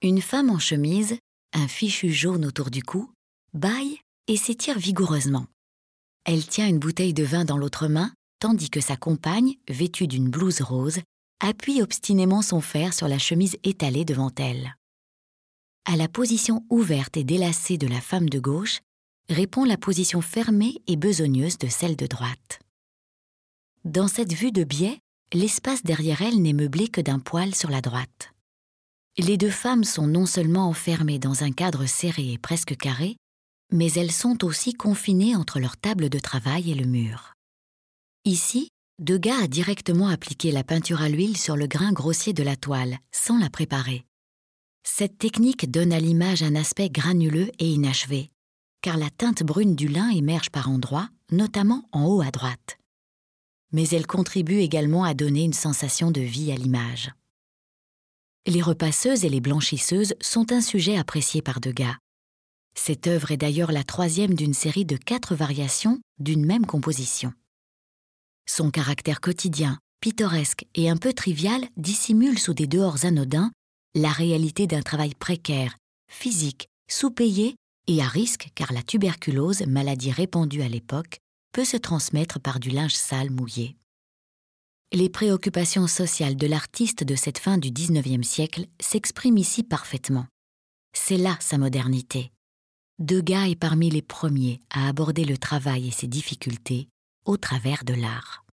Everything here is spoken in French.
Une femme en chemise, un fichu jaune autour du cou, baille et s'étire vigoureusement. Elle tient une bouteille de vin dans l'autre main, tandis que sa compagne, vêtue d'une blouse rose, appuie obstinément son fer sur la chemise étalée devant elle. À la position ouverte et délacée de la femme de gauche répond la position fermée et besogneuse de celle de droite. Dans cette vue de biais, l'espace derrière elle n'est meublé que d'un poil sur la droite. Les deux femmes sont non seulement enfermées dans un cadre serré et presque carré, mais elles sont aussi confinées entre leur table de travail et le mur. Ici, Degas a directement appliqué la peinture à l'huile sur le grain grossier de la toile, sans la préparer. Cette technique donne à l'image un aspect granuleux et inachevé, car la teinte brune du lin émerge par endroits, notamment en haut à droite. Mais elle contribue également à donner une sensation de vie à l'image. Les repasseuses et les blanchisseuses sont un sujet apprécié par Degas. Cette œuvre est d'ailleurs la troisième d'une série de quatre variations d'une même composition. Son caractère quotidien, pittoresque et un peu trivial dissimule sous des dehors anodins la réalité d'un travail précaire, physique, sous-payé et à risque car la tuberculose, maladie répandue à l'époque, peut se transmettre par du linge sale mouillé. Les préoccupations sociales de l'artiste de cette fin du XIXe siècle s'expriment ici parfaitement. C'est là sa modernité. Degas est parmi les premiers à aborder le travail et ses difficultés au travers de l'art.